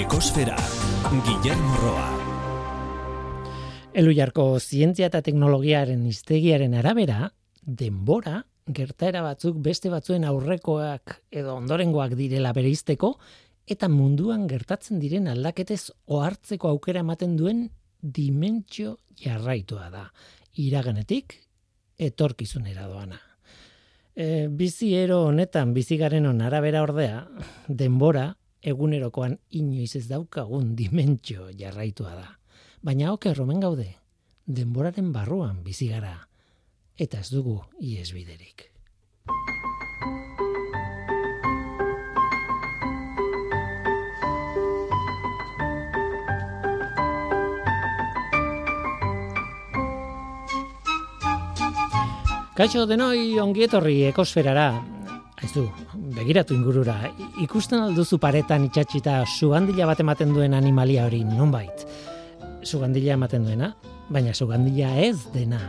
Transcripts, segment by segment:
Ekosfera, Guillermo Roa. Elu jarko zientzia eta teknologiaren iztegiaren arabera, denbora, gertaera batzuk beste batzuen aurrekoak edo ondorengoak direla bereizteko, eta munduan gertatzen diren aldaketez ohartzeko aukera ematen duen dimentsio jarraitua da. Iraganetik, etorkizunera doana. E, bizi ero honetan, bizigaren on arabera ordea, denbora, egunerokoan inoiz ez daukagun dimentsio jarraitua da. Baina oke romen gaude, denboraren barruan bizi gara eta ez dugu iesbiderik. Kaixo denoi ongietorri ekosferara, Ez du, begiratu ingurura. Ikusten alduzu paretan itxatxita sugandila bat ematen duen animalia hori, nonbait. Sugandila ematen duena, baina sugandila ez dena.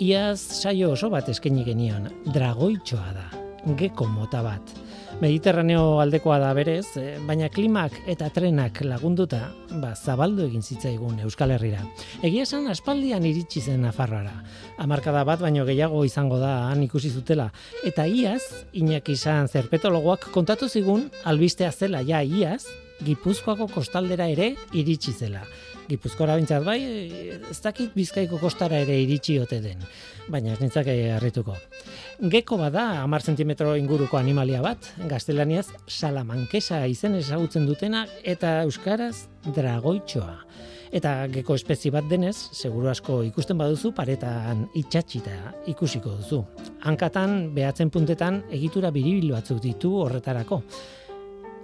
Iaz saio oso bat eskaini genion, dragoitxoa da, geko mota bat. Mediterraneo aldekoa da berez, eh, baina klimak eta trenak lagunduta, ba, zabaldu egin zitzaigun Euskal Herrira. Egia esan aspaldian iritsi zen Nafarroara. Hamarkada bat baino gehiago izango da han ikusi zutela. Eta iaz, inak izan zerpetologoak kontatu zigun albistea zela ja iaz, Gipuzkoako kostaldera ere iritsi zela. Gipuzkoara bintzat bai, ez dakit bizkaiko kostara ere iritsi ote den, baina ez nintzak harrituko. Geko bada, amar zentimetro inguruko animalia bat, gaztelaniaz salamankesa izen ezagutzen dutena, eta euskaraz dragoitxoa. Eta geko espezi bat denez, seguru asko ikusten baduzu, paretan itxatxita ikusiko duzu. Hankatan, behatzen puntetan, egitura biribilu batzuk ditu horretarako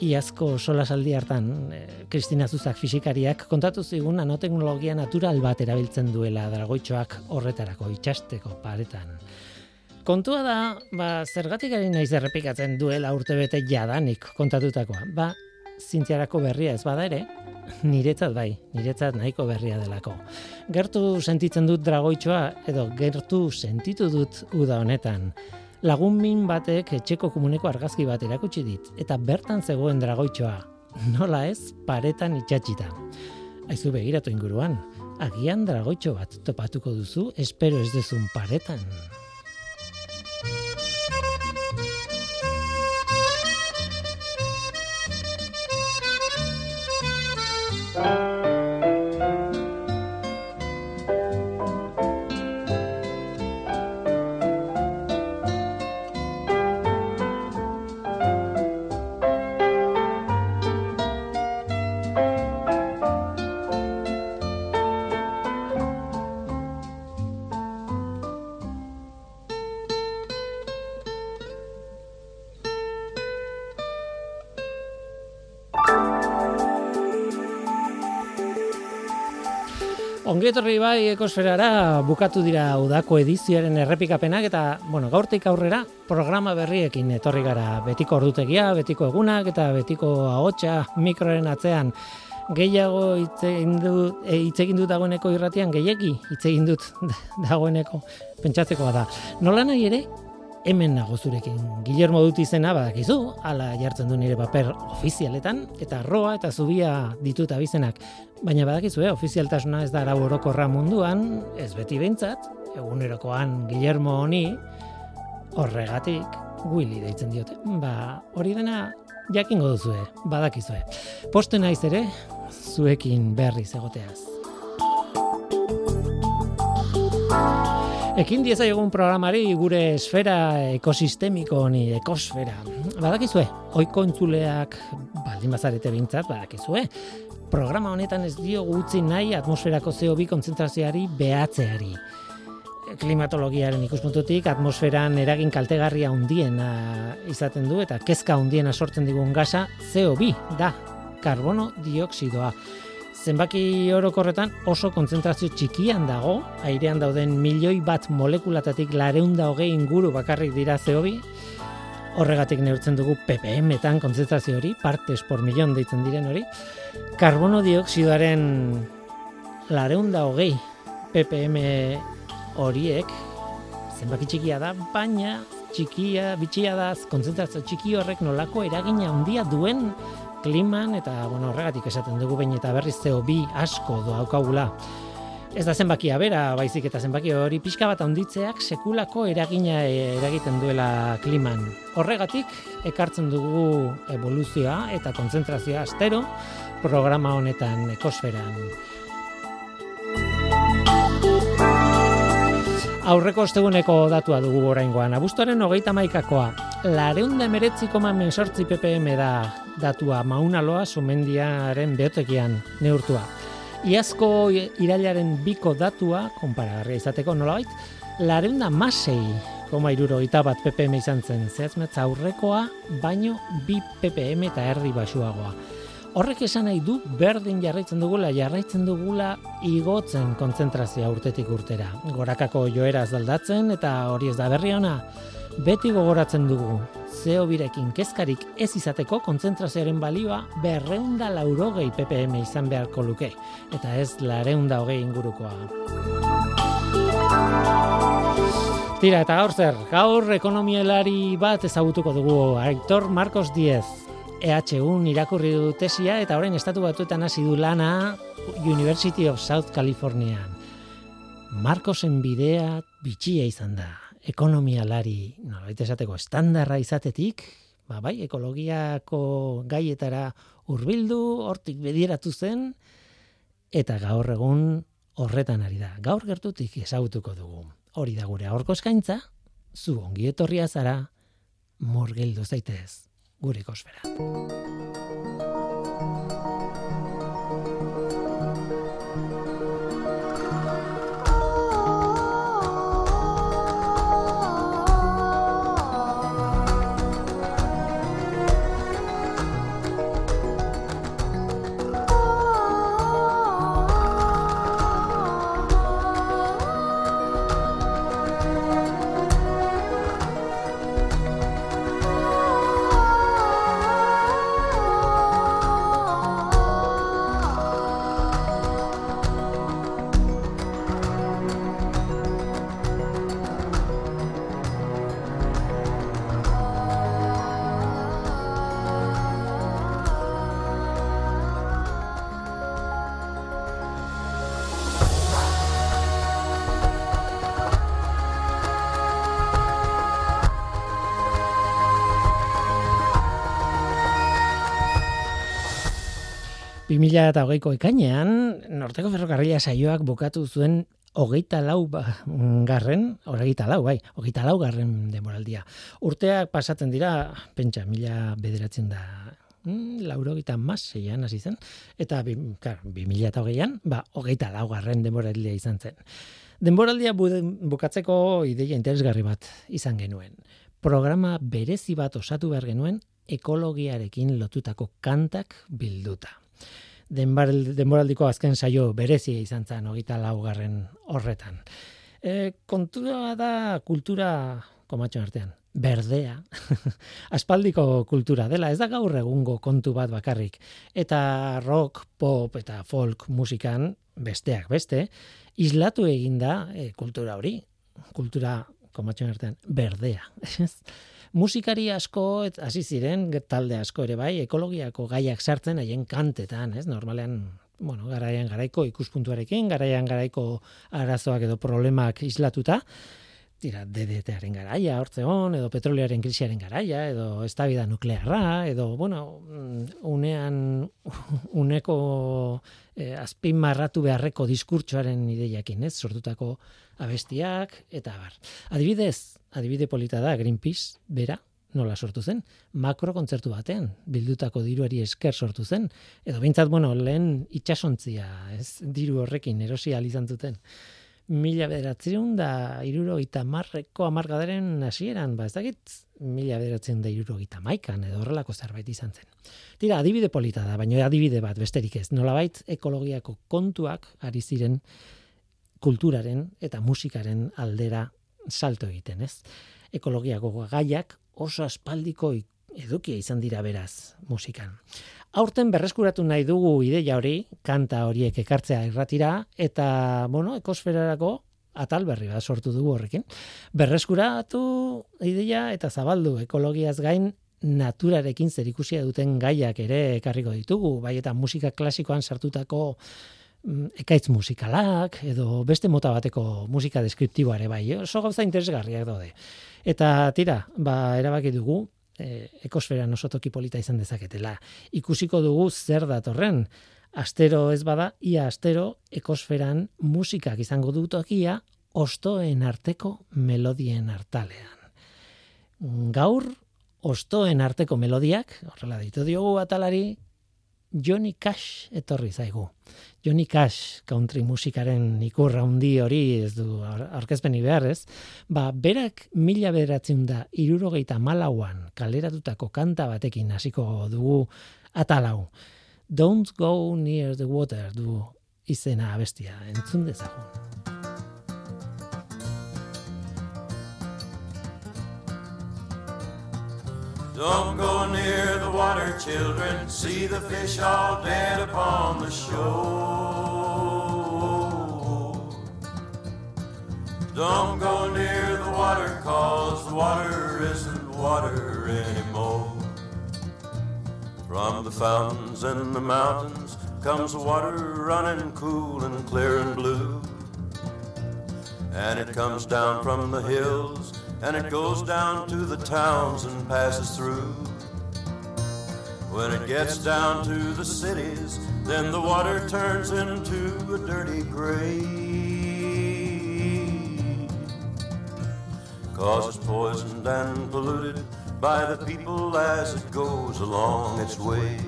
iazko solasaldi hartan eh, Kristina Zuzak fisikariak kontatu zigun nanoteknologia natural bat erabiltzen duela dragoitxoak horretarako itxasteko paretan. Kontua da, ba, zergatik ari naiz errepikatzen duela urtebete jadanik kontatutakoa. Ba, zintziarako berria ez bada ere, niretzat bai, niretzat nahiko berria delako. Gertu sentitzen dut dragoitxoa, edo gertu sentitu dut uda honetan lagun min batek etxeko komuneko argazki bat erakutsi dit, eta bertan zegoen dragoitxoa, nola ez, paretan itxatxita. Aizu begiratu inguruan, agian dragoitxo bat topatuko duzu, espero ez dezun paretan. Ongietorri bai ekosferara bukatu dira udako edizioaren errepikapenak eta, bueno, gaurtik aurrera programa berriekin etorri gara. Betiko ordutegia, betiko egunak eta betiko ahotsa mikroren atzean. Gehiago hitz egin dut e, dut dagoeneko irratian gehiegi hitz egin dut dagoeneko. Pentsatzekoa da. Nola nahi ere hemen nago zurekin. Guillermo dut izena badakizu, hala jartzen du nire paper ofizialetan, eta roa eta zubia ditut abizenak. Baina badakizu, eh, ofizialtasuna ez da arau orokorra munduan, ez beti behintzat, egunerokoan Guillermo honi, horregatik, Willy deitzen diote. Ba, hori dena jakingo duzue, badakizue. Posten naiz ere, zuekin berri zegoteaz. Ekin dieza egun programari gure esfera ekosistemiko honi, ekosfera. Badakizue, oiko entzuleak baldin bazarete bintzat, badakizue. Programa honetan ez dio gutzi nahi atmosferako CO2 konzentrazioari behatzeari. Klimatologiaren ikuspuntutik atmosferan eragin kaltegarria hundien izaten du eta kezka hundiena sortzen digun gasa CO2 da, karbono dioksidoa zenbaki orokorretan oso kontzentrazio txikian dago, airean dauden milioi bat molekulatatik lareunda hogei inguru bakarrik dira zehobi, horregatik neurtzen dugu ppm-etan kontzentrazio hori, partes por milion deitzen diren hori, karbono dioksidoaren lareunda hogei ppm horiek, zenbaki txikia da, baina txikia, bitxia da, kontzentrazio txiki horrek nolako eragina handia duen kliman, eta bueno, horregatik esaten dugu behin eta berriz CO2 asko doaukagula. Ez da zenbakia bera, baizik eta zenbaki hori pixka bat handitzeak sekulako eragina eragiten duela kliman. Horregatik, ekartzen dugu evoluzioa eta kontzentrazioa astero programa honetan ekosferan. Aurreko osteguneko datua dugu oraingoan. Abuztuaren hogeita maikakoa. Lareunda emeretzi koma mensortzi ppm da datua maunaloa sumendiaren beotekian neurtua. Iazko irailaren biko datua, konparagarria izateko nolabait, lareunda masei, koma iruro bat ppm izan zen, zehazmetza aurrekoa, baino bi ppm eta erdi basuagoa. Horrek esan nahi du berdin jarraitzen dugula, jarraitzen dugula igotzen kontzentrazioa urtetik urtera. Gorakako joera zaldatzen eta hori ez da berri ona, beti gogoratzen dugu, zeo birekin kezkarik ez izateko kontzentrazioaren balioa berreunda laurogei ppm izan beharko luke, eta ez lareunda hogei ingurukoa. Tira, eta gaur zer, gaur ekonomielari bat ezagutuko dugu, Aitor Marcos Diez, EHU irakurri du tesia, eta orain estatu batuetan hasi du lana University of South California. Marcosen bidea bitxia izan da ekonomialari, nolait esateko, estandarra izatetik, ba, bai, ekologiako gaietara hurbildu, hortik bedieratu zen, eta gaur egun horretan ari da. Gaur gertutik ezagutuko dugu. Hori da gure aurko eskaintza, zu ongi etorria zara, morgildu zaitez, gure ikosfera. 2008ko ekainean, norteko ferrokarrila saioak bukatu zuen hogeita lau ba, garren, hogeita lau, bai, hogeita lau garren demoraldia. Urteak pasatzen dira, pentsa, mila bederatzen da mm, lauro gita maseian hasi zen, eta bi, kar, bi mila eta hogeian, ba, hogeita laugarren denboraldia izan zen. Denboraldia bukatzeko ideia interesgarri bat izan genuen. Programa berezi bat osatu behar genuen ekologiarekin lotutako kantak bilduta denboraldiko azken saio berezia izan zen hogeita laugarren horretan. E, kontua da kultura komatxon artean, berdea, aspaldiko kultura dela, ez da gaur egungo kontu bat bakarrik. Eta rock, pop eta folk musikan besteak beste, islatu eginda e, kultura hori, kultura komatxon artean, berdea. musikari asko et hasi ziren talde asko ere bai ekologiako gaiak sartzen haien kantetan, ez? Normalean bueno, garaian garaiko ikuspuntuarekin, garaian garaiko arazoak edo problemak islatuta, tira, DDT-aren garaia, hortze hon, edo petrolearen krisiaren garaia, edo estabida nuklearra, edo, bueno, unean, uneko eh, azpin marratu beharreko diskurtsoaren ideiakin, ez, sortutako abestiak, eta bar. Adibidez, adibide polita da Greenpeace bera nola sortu zen makro kontzertu batean bildutako diruari esker sortu zen edo beintzat bueno lehen itsasontzia ez diru horrekin erosi izan zuten mila bederatzen da irurogeita marreko amargadaren hasieran, ba ez dakit mila bederatzen da irurogeita maikan edo horrelako zerbait izan zen. Tira, adibide polita da, baina adibide bat besterik ez. Nolabait ekologiako kontuak ari ziren kulturaren eta musikaren aldera salto egiten, ez? Ekologiako gaiak oso aspaldiko edukia izan dira beraz musikan. Aurten berreskuratu nahi dugu ideia hori, kanta horiek ekartzea irratira, eta, bueno, ekosferarako atal berri bat sortu dugu horrekin. Berreskuratu ideia eta zabaldu ekologiaz gain naturarekin zerikusia duten gaiak ere ekarriko ditugu, bai eta musika klasikoan sartutako ekaitz musikalak edo beste mota bateko musika deskriptiboa ere bai, oso gauza interesgarriak daude. Eta tira, ba erabaki dugu e, ekosferan oso toki polita izan dezaketela. Ikusiko dugu zer datorren. Astero ez bada, ia astero ekosferan musikak izango du tokia ostoen arteko melodien artalean. Gaur ostoen arteko melodiak, horrela ditu diogu atalari, Johnny Cash etorri zaigu. Johnny Cash country musikaren ikurra handi hori ez du aurkezpeni behar ez, ba, berak mila bederatzen da irurogeita malauan kaleratutako kanta batekin hasiko dugu atalau. Don't go near the water du izena abestia, entzun dezagun. Don't go near water, children. See the fish all dead upon the shore. Don't go near the water, cause the water isn't water anymore. From the fountains and the mountains comes the water running cool and clear and blue. And it comes down from the hills and it goes down to the towns and passes through. When it gets down to the cities, then the water turns into a dirty gray. Cause it's poisoned and polluted by the people as it goes along its way.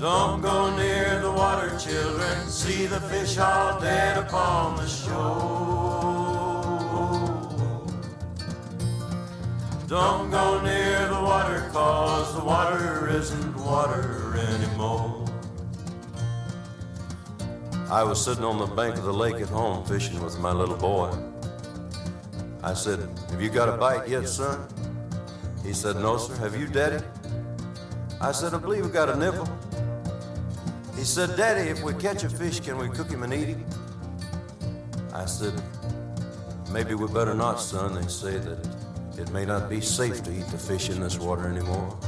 Don't go near the water, children. See the fish all dead upon the shore. Don't go near the water cause the water isn't water anymore. I was sitting on the bank of the lake at home fishing with my little boy. I said, Have you got a bite yet, son? He said, No, sir. Have you, Daddy? I said, I believe we got a nibble. He said, Daddy, if we catch a fish, can we cook him and eat him? I said, Maybe we better not, son. They say that it may not be safe to eat the fish in this water anymore.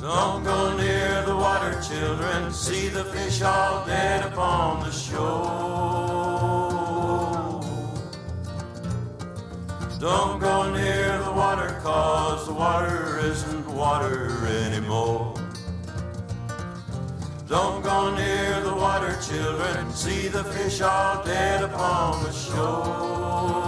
Don't go near the water, children. See the fish all dead upon the shore. Don't go near the water, cause the water isn't water anymore. Don't go near the water, children. See the fish all dead upon the shore.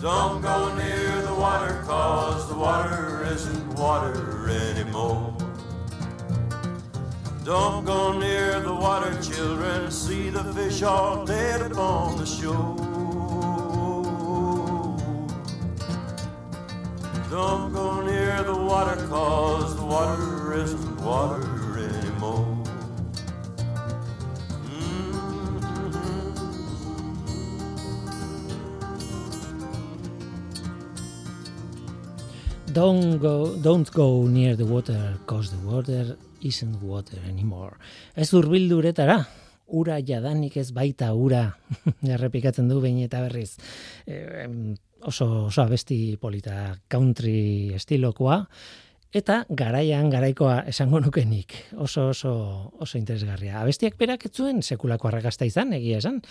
Don't go near the water cause the water isn't water anymore. Don't go near the water, children, see the fish all dead upon the shore. Don't go near the water cause the water isn't water Don't go, don't go near the water, cause the water isn't water anymore. Ez urbilduretara, ura jadanik ez baita ura, errepikatzen du behin eta berriz. E, oso, oso abesti polita country estilokoa, eta garaian garaikoa esango nukenik. Oso, oso, oso interesgarria. Abestiak berak etzuen sekulako arrakasta izan, egia esan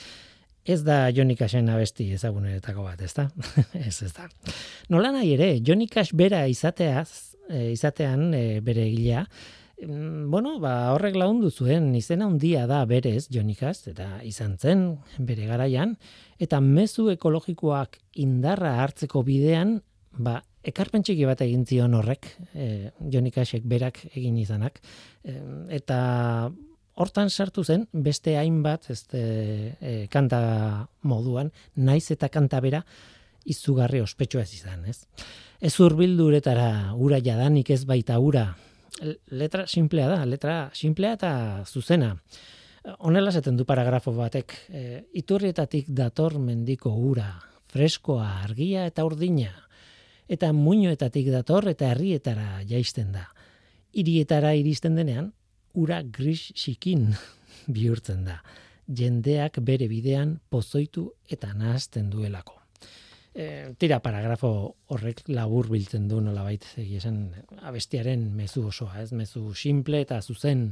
ez da Johnny Cashen abesti ezaguneretako bat, ezta? ez ez da. Nola nahi ere, Johnny Cash bera izateaz, e, izatean e, bere egilea, mm, bueno, ba, horrek laundu zuen, izena handia da berez Cash, eta izan zen bere garaian, eta mezu ekologikoak indarra hartzeko bidean, ba, ekarpen txiki bat egin zion horrek, e, Johnny Cashek berak egin izanak, e, eta hortan sartu zen beste hainbat este e, kanta moduan naiz eta kanta bera izugarri ospetsua ez izan, ez? Ez hurbilduretara ura jadanik ez baita ura. Letra simplea da, letra simplea eta zuzena. Honela esaten du paragrafo batek, e, iturrietatik dator mendiko ura, freskoa, argia eta urdina. Eta muinoetatik dator eta herrietara jaisten da. Hirietara iristen denean, ura gris xikin bihurtzen da. Jendeak bere bidean pozoitu eta nahazten duelako. E, tira paragrafo horrek labur biltzen du nolabait egia esan abestiaren mezu osoa, ez mezu simple eta zuzen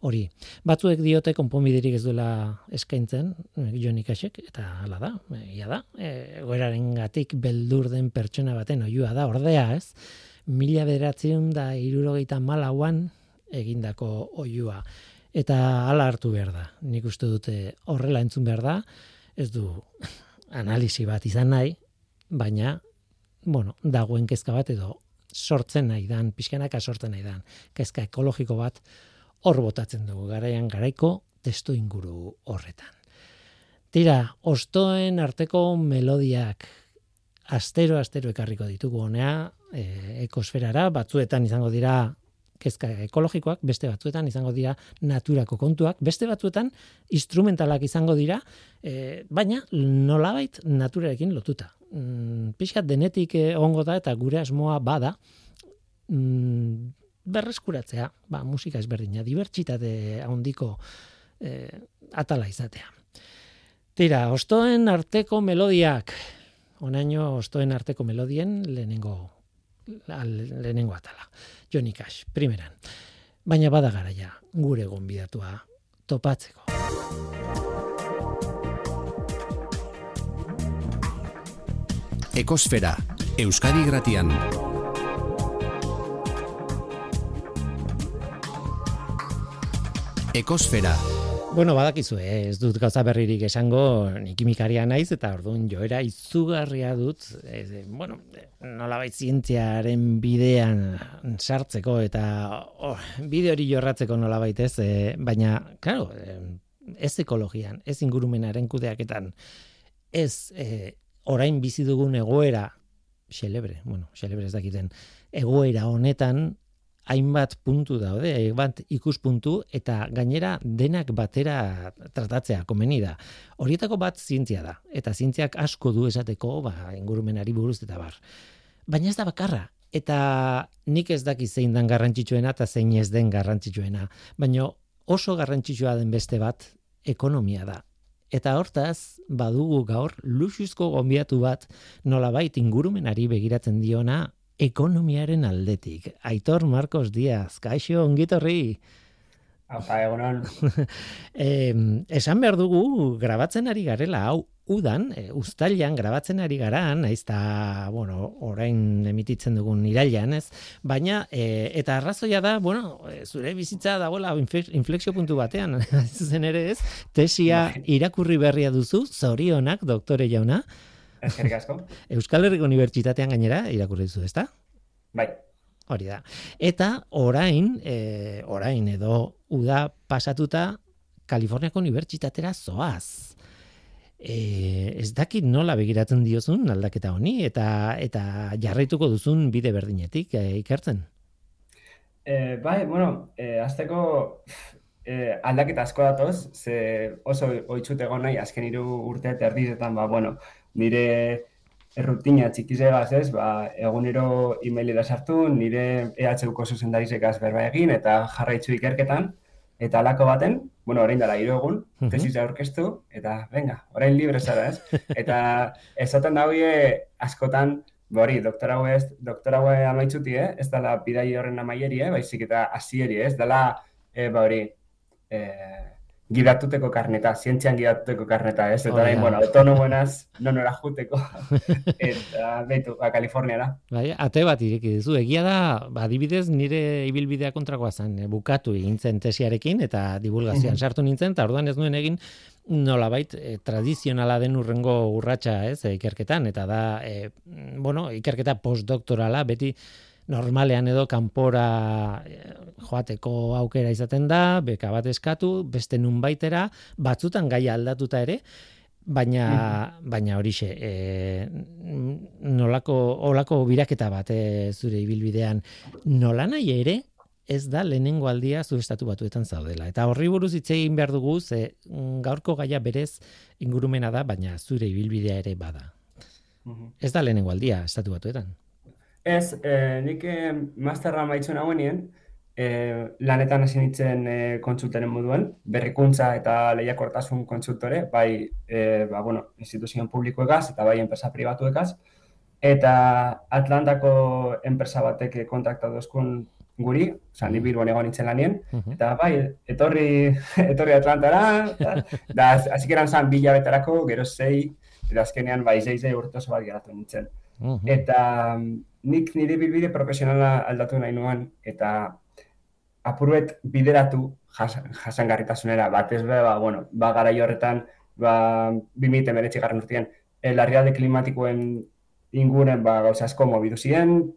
hori. Batzuek diote konponbiderik ez duela eskaintzen, Jon Ikasek, eta hala da, ia da, e, goeraren gatik beldur den pertsona baten oiua da, ordea ez, mila bederatzen da irurogeita malauan egindako oiua. Eta hala hartu behar da. Nik uste dute horrela entzun behar da, ez du analisi bat izan nahi, baina, bueno, dagoen kezka bat edo sortzen nahi dan, pixkanaka sortzen nahi dan, kezka ekologiko bat hor botatzen dugu, garaian garaiko testu inguru horretan. Tira, ostoen arteko melodiak astero-astero ekarriko ditugu honea, e, ekosferara, batzuetan izango dira kezka ekologikoak, beste batzuetan izango dira naturako kontuak, beste batzuetan instrumentalak izango dira, e, baina nolabait naturarekin lotuta. Mm, Piskat denetik egongo da eta gure asmoa bada, mm, berreskuratzea, ba, musika ezberdina, dibertsitate handiko e, atala izatea. Tira, ostoen arteko melodiak, onaino ostoen arteko melodien lehenengo, lehenengo atala. Johnny Cash, primeran. Baina bada garaia, gure gonbidatua topatzeko. Ekosfera, Euskadi Gratian. Ekosfera, Bueno, badakizu, eh? ez dut gauza berririk esango, ni naiz eta orduan joera izugarria dut, eh, bueno, nolabait zientziaren bidean sartzeko eta oh, bide hori jorratzeko nolabait ez, eh, baina, claro, eh, ez ekologian, ez ingurumenaren kudeaketan, ez eh, orain bizi dugun egoera xelebre, bueno, xelebre ez dakiten, egoera honetan hainbat puntu daude, hainbat ikuspuntu eta gainera denak batera tratatzea komeni da. Horietako bat zientzia da eta zientziak asko du esateko, ba ingurumenari buruz eta bar. Baina ez da bakarra eta nik ez daki zein dan garrantzitsuena eta zein ez den garrantzitsuena, baina oso garrantzitsua den beste bat ekonomia da. Eta hortaz, badugu gaur, luxuzko gombiatu bat nolabait ingurumenari begiratzen diona ekonomiaren aldetik. Aitor Marcos Díaz, kaixo, ongitorri. Apa, egonon. eh, esan behar dugu, grabatzen ari garela, hau, udan, e, ustalian grabatzen ari gara, naiz eta, bueno, orain emititzen dugun irailan, ez? Baina, e, eta arrazoia da, bueno, e, zure bizitza dagoela inflexio puntu batean, zen ere ez, tesia bai. irakurri berria duzu, zorionak, doktore jauna, Eskerrik asko. Euskal Herriko Unibertsitatean gainera irakurri duzu, ezta? Bai. Hori da. Eta orain, e, orain edo uda pasatuta Kaliforniako Unibertsitatera zoaz. E, ez dakit nola begiratzen diozun aldaketa honi eta eta jarraituko duzun bide berdinetik e, ikertzen. E, bai, bueno, e, azteko e, aldaketa asko datoz, ze oso oitzut egon nahi azken hiru urte eta erdizetan, ba, bueno, nire errutina txikizegaz, ez, ba, egunero emailera sartu, nire EHUko zuzendarizekaz berba egin, eta jarraitzu ikerketan, eta alako baten, bueno, orain dara hiru egun, tesis aurkeztu, eta venga, orain libre zara, ez? Eta esaten da askotan, bori, ba doktora ez, doktora amaitzuti, eh? ez dala bidai horren amaieri, eh? baizik eta hasieri, ez dala, e, ba hori, eh, gidatuteko karneta, zientzian gidatuteko karneta, ez? Eta orain, bueno, autonomoenaz, non ora juteko. eta, behitu, ba, Kalifornia da. Bai, ate bat ireki dizu. Egia da, ba, adibidez, nire ibilbidea kontrakoa zen, e, bukatu egin zen tesiarekin, eta divulgazioan sartu nintzen, eta orduan ez nuen egin, nolabait e, tradizionala den urrengo urratsa, ez, e, ikerketan, eta da, e, bueno, ikerketa postdoktorala, beti, normalean edo kanpora eh, joateko aukera izaten da, beka bat eskatu, beste nun baitera, batzutan gai aldatuta ere, baina mm baina horixe e, nolako olako biraketa bat e, zure ibilbidean. Nola nahi ere ez da lehenengo aldia zu estatu batuetan zaudela. Eta horri buruz hitz egin behar dugu ze mm, gaurko gaia berez ingurumena da baina zure ibilbidea ere bada. Mhm. ez da lehenengo aldia estatu batuetan Ez, e, nik e, masterra maitzen hauen nien, lanetan hasi nintzen e, kontsulteren moduen, berrikuntza eta lehiakortasun kontsultore, bai, e, ba, bueno, instituzioen publikoekaz eta bai enpresa pribatuekaz. Eta Atlantako enpresa batek kontaktatu duzkun guri, oza, ni bilbon egon nintzen lanien, eta bai, etorri, etorri Atlantara, da, azikeran zan bila betarako, gero zei, eta azkenean bai, zei zei urte oso bat geratu nintzen. Eta nik nire bilbide profesionala aldatu nahi nuen, eta apuruet bideratu jasangarritasunera, bat ez ba, bueno, ba, gara horretan, ba, 2000 meretzi garran urtean, eh, larrialde klimatikoen inguren ba, gauza asko mobidu ziren,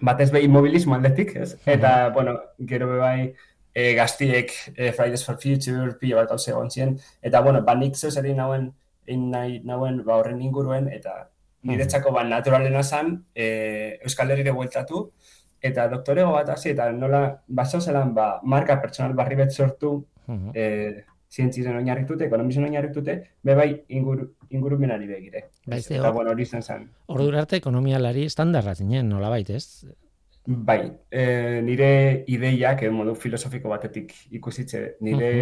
batez behi mobilismo aldetik, ez? Eta, bueno, gero bai e, gaztiek e, Fridays for Future, pila bat gauza egon ziren, eta, bueno, ba, nik zeu zer nauen, nahi, nauen ba, horren inguruen, eta niretzako ba, naturalena zan, e, Euskal Herri bueltatu, eta doktorego bat hasi, eta nola, baso zelan, ba, marka pertsonal barri bet sortu, e, zientzizen oinarritute, ekonomisen oinarritute, bebai inguru, ingurumenari begire. Baizte, eta, bueno, hori zen zen. Ordu arte ekonomialari standarra zinen, nola baitez? Bai, e, nire ideiak, edo modu filosofiko batetik ikusitze, nire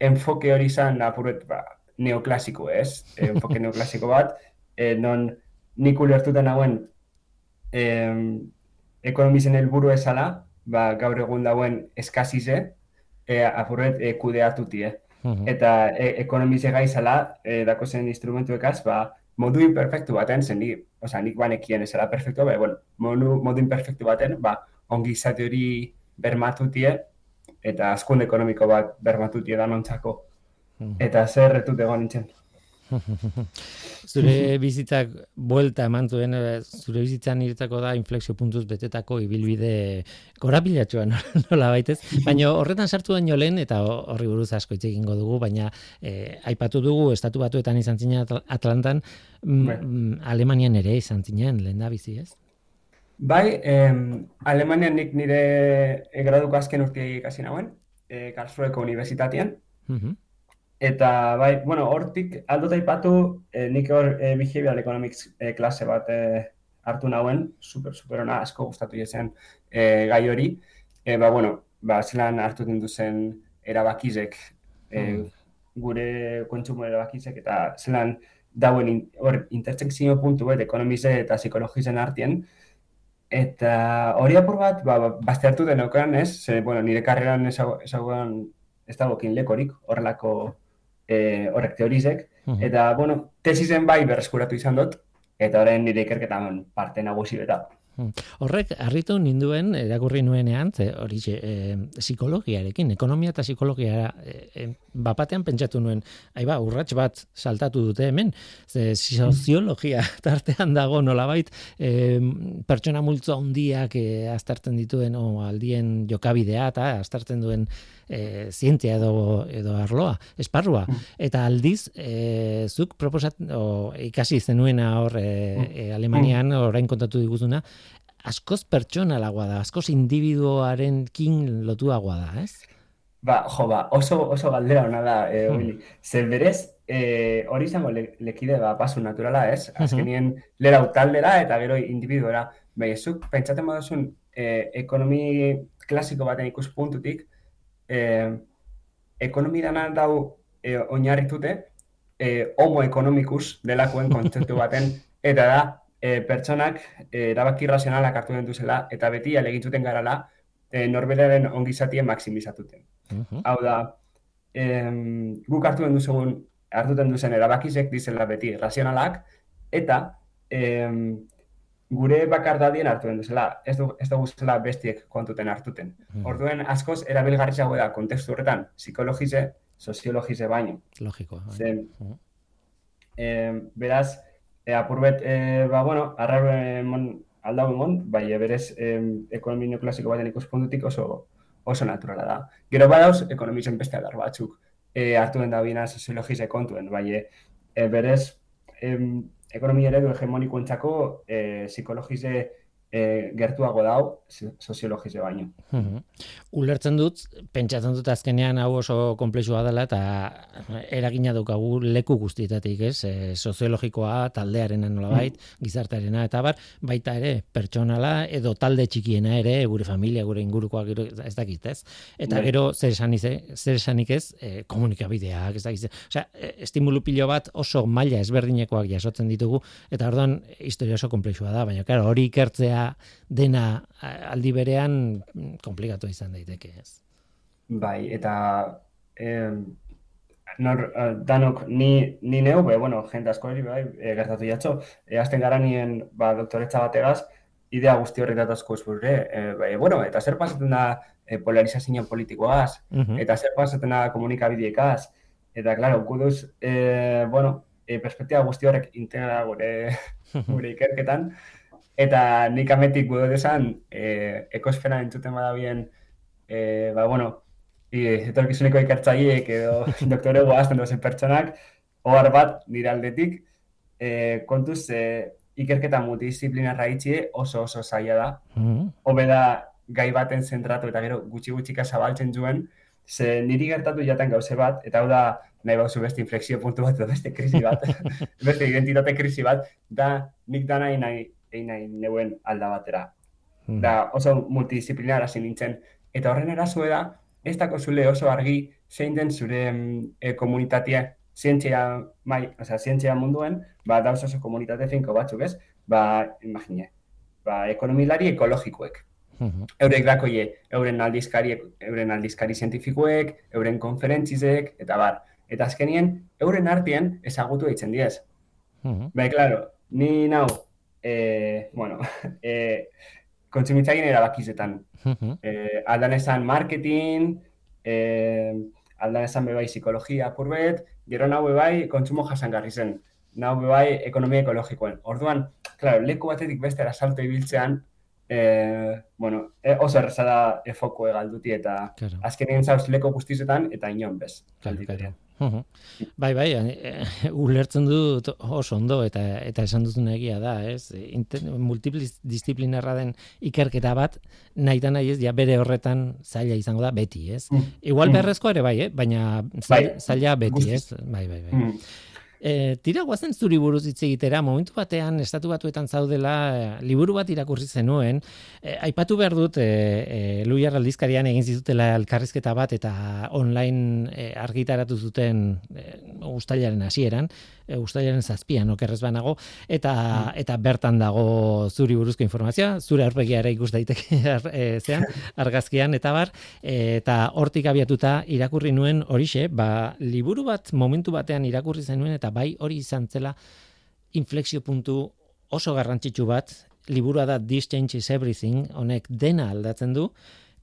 enfoke hori zen apuret, ba, neoklasiko, ez? enfoke neoklasiko bat, e, non nik ulertuten hauen e, ekonomizen helburu esala, ba, gaur egun dauen eskazize, e, apurret e, kudeatuti, eh? Eta e, ekonomize gaizala, e, dako zen instrumentuekaz, ba, modu imperfektu baten, zen nik, oza, nik banekien ezala perfektu, ba, bueno, modu, modu imperfektu baten, ba, ongi izate hori bermatutie, eta askunde ekonomiko bat bermatutie da nontzako. Eta zer retut egon nintzen. zure bizitzak buelta eman zuen, eh, zure bizitzan niretzako da inflexio puntuz betetako ibilbide korapilatxoa nola baitez. Baina horretan sartu baino lehen, eta horri buruz asko hitz egingo dugu, baina eh, aipatu dugu, estatu batuetan izan zinen Atlantan, mm, bai. mm, Alemanian ere izan zinen, lehen da bizi ez? Bai, em, Alemanian nik nire e, graduko azken urte ikasi nauen, e, Karlsruheko Unibertsitatean. Eta, bai, bueno, hortik aldota ipatu, eh, nik hor eh, behavioral economics eh, klase bat eh, hartu nauen, super, super ona, asko gustatu jezen eh, gai hori. Eh, ba, bueno, ba, zelan hartu dindu zen erabakizek, eh, mm. gure kontsumo erabakizek, eta zelan dauen hor in, intersekzio puntu bet, ekonomize eta psikologizen artien. Eta hori apur bat, ba, ba bazte hartu denokan, ez? Ze, bueno, nire karreran ezaguan ez dagokin lekorik, horrelako e, horrek teorizek, eta, bueno, tesisen bai berreskuratu izan dut, eta orain nire ikerketan parte nagusi beta. Horrek, harritu ninduen, erakurri nuenean, ze, hori e, psikologiarekin, ekonomia eta psikologia e, e, bapatean pentsatu nuen, ai ba, urrats bat saltatu dute hemen, ze, soziologia tartean dago nolabait, e, pertsona multzo handiak e, aztertzen dituen, o aldien jokabidea, eta aztertzen duen e, zientzia edo, edo arloa, esparrua. Mm. Eta aldiz, e, zuk proposat, o, ikasi zenuena hor e, Alemanian, mm. orain kontatu diguzuna, askoz pertsonalagoa da, askoz individuaren kin lotuagoa da, ez? Ba, jo, ba, oso, oso galdera hona da, e, hmm. zer berez, e, hori izango le, lekide ba, pasu naturala, ez? Azkenien, uh lera utaldera eta gero individuera. Bai, zuk, pentsaten badazun, e, ekonomi klasiko baten ikuspuntutik, eh, ekonomi dana dau eh, oinarritute eh, homo ekonomikus delakoen kontzeptu baten, eta da, eh, pertsonak eh, erabaki razionalak hartu den duzela, eta beti alegitzuten garala eh, norberaren ongizatien maksimizatuten. Uh Hau da, eh, guk hartu den duzen, hartu den duzen erabakizek dizela beti razionalak, eta eh, gure bakar dadien hartu den duzela, ez du, ez dugu zela bestiek kontuten hartuten. Hmm. Orduen, askoz, erabilgarritxago da, kontekstu horretan, psikologize, soziologize baino. Logiko. Bai. Zen, hmm. eh, beraz, e, apurbet, e, ba, bueno, arraro emon, aldau emon, bai, e, berez, e, ekonomi neoklasiko baten ikuspuntutik oso, oso naturala da. Gero badauz, ekonomizen beste adar batzuk e, hartu den da bina soziologize kontuen, bai, e, berez, em, ekonomia eredu hegemoniko entzako, e, psikologize e, gertuago dau soziologizio baino. Mhm. Ulertzen dut, pentsatzen dut azkenean hau oso komplexua dela eta eragina daukagu leku guztietatik, ez? E, soziologikoa, taldearen nolabait, mm. gizartearena eta bar, baita ere pertsonala edo talde txikiena ere, gure familia, gure ingurukoak ez dakit, ez? Eta bai. gero zer esan zer esanik ez, e, komunikabideak, ez dakit. Osea, estimulu pilo bat oso maila ezberdinekoak jasotzen ditugu eta orduan historia oso komplexua da, baina claro, hori ikertzea dena aldi berean komplikatu izan daiteke, ez? Bai, eta eh, nor, danok ni, ni neu, be, bueno, jente asko eri, bai, e, gertatu jatxo, e, azten gara nien, ba, doktoretza bategaz, idea guzti horretat asko esburre, e, bai, bueno, eta zer pasatzen da e, polarizazioan politikoaz, eta zer pasatzen da komunikabideekaz, eta, klaro, guduz, e, bueno, e, perspektiba guzti horrek integra gure, gure ikerketan, Eta nik ametik gudu desan, e, ekosfera entzuten badabien, e, ba, bueno, e, etorkizuneko ikertzaiek edo doktore guazten dozen pertsonak, ohar bat nire aldetik, e, kontuz e, ikerketa multidisciplinarra itxie oso oso zaila da. Mm -hmm. da gai baten zentratu eta gero gutxi gutxika zabaltzen zuen, ze niri gertatu jaten gauze bat, eta hau da nahi bauzu beste inflexio puntu bat edo beste krisi bat, beste identitate krisi bat, da nik da nahi nahi egin nahi neuen alda batera. Hmm. Da oso multidisciplinar hasi nintzen. Eta horren erazue da, ez dako zule oso argi zein den zure e, komunitatea zientzia, mai, oza, zientzia munduen, ba, dauz oso komunitate finko batzuk, ez? Ba, imagine, ba, ekonomilari ekologikoek. Hmm. Eurek dakoie, euren aldizkari, euren aldizkari zientifikoek, euren konferentzizek, eta bar. Eta azkenien, euren artien ezagutu eitzen diez. Mm Bai, klaro, ni nau, e, bueno, e, kontsumitzaileen erabakizetan. e, aldan esan marketing, e, aldan esan bebai psikologia apurbet, gero nahu bebai kontsumo jasangarri zen. Nahu bebai ekonomia ekologikoen. Orduan, claro, leku batetik beste salto ibiltzean, e, bueno, e, oso erreza da efoko egalduti eta claro. azkenien zauz leko guztizetan eta inon bez. Claro, Bai, bai, e, ulertzen dut oso ondo eta eta esan duzun egia da, ez? Multidisciplinarra den ikerketa bat nahi da nahi ez, ja bere horretan zaila izango da beti, ez? Mm. Igual mm. beharrezko ere bai, eh? baina bai. zaila beti, ez? Bai, bai, bai. Mm. E, tira guazen zuri buruz hitz egitera, momentu batean estatu batuetan zaudela eh, liburu bat irakurri zenuen, e, aipatu behar dut e, e, Luiar aldizkarian egin zitutela elkarrizketa bat eta online e, argitaratu zuten e, ustailaren hasieran, e, ustailaren zazpian okerrez banago, eta, mm. eta bertan dago zuri buruzko informazioa, zure aurpegiara ikus daiteke e, zean, argazkian, eta bar, eta hortik abiatuta irakurri nuen horixe, ba, liburu bat momentu batean irakurri zenuen, eta bai hori izan zela inflexio puntu oso garrantzitsu bat, liburua da This Changes Everything, honek dena aldatzen du,